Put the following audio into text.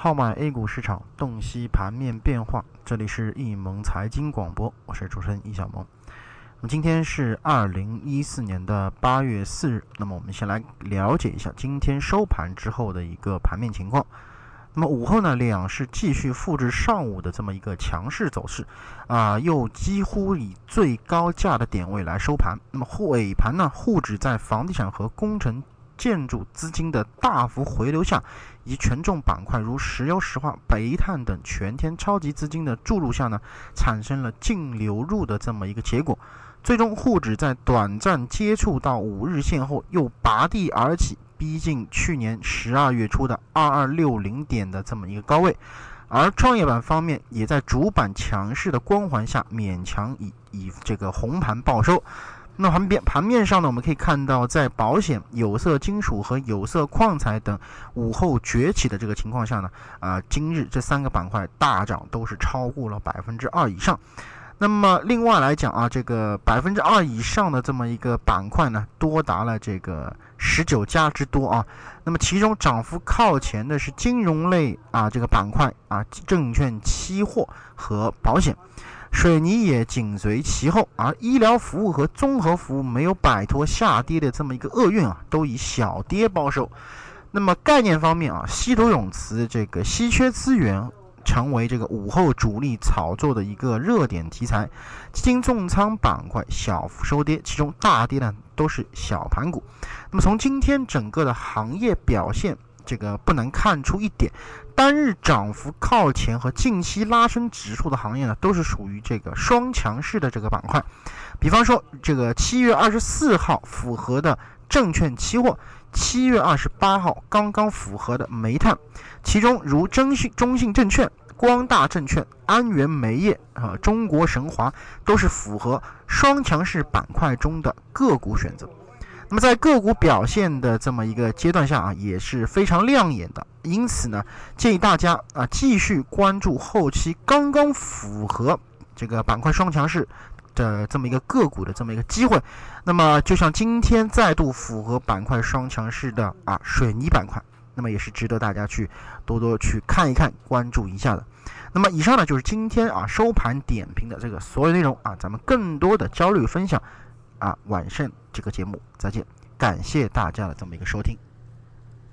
号码 A 股市场洞悉盘面变化，这里是易盟财经广播，我是主持人易小萌。那么今天是二零一四年的八月四日，那么我们先来了解一下今天收盘之后的一个盘面情况。那么午后呢，两市继续复制上午的这么一个强势走势，啊，又几乎以最高价的点位来收盘。那么尾盘呢，沪指在房地产和工程。建筑资金的大幅回流下，以权重板块如石油石化、煤炭等全天超级资金的注入下呢，产生了净流入的这么一个结果。最终，沪指在短暂接触到五日线后，又拔地而起，逼近去年十二月初的二二六零点的这么一个高位。而创业板方面，也在主板强势的光环下，勉强以以这个红盘报收。那盘面盘面上呢，我们可以看到，在保险、有色金属和有色矿材等午后崛起的这个情况下呢，啊，今日这三个板块大涨都是超过了百分之二以上。那么另外来讲啊，这个百分之二以上的这么一个板块呢，多达了这个十九家之多啊。那么其中涨幅靠前的是金融类啊这个板块啊，证券、期货和保险。水泥也紧随其后，而医疗服务和综合服务没有摆脱下跌的这么一个厄运啊，都以小跌报收。那么概念方面啊，稀土永磁这个稀缺资源成为这个午后主力炒作的一个热点题材。基金重仓板块小幅收跌，其中大跌呢都是小盘股。那么从今天整个的行业表现。这个不难看出一点，单日涨幅靠前和近期拉升指数的行业呢，都是属于这个双强势的这个板块。比方说，这个七月二十四号符合的证券期货，七月二十八号刚刚符合的煤炭，其中如中信、中信证券、光大证券、安源煤业啊、中国神华都是符合双强势板块中的个股选择。那么在个股表现的这么一个阶段下啊，也是非常亮眼的。因此呢，建议大家啊继续关注后期刚刚符合这个板块双强势的这么一个个股的这么一个机会。那么就像今天再度符合板块双强势的啊水泥板块，那么也是值得大家去多多去看一看、关注一下的。那么以上呢就是今天啊收盘点评的这个所有内容啊，咱们更多的交流分享。啊，晚上这个节目再见，感谢大家的这么一个收听。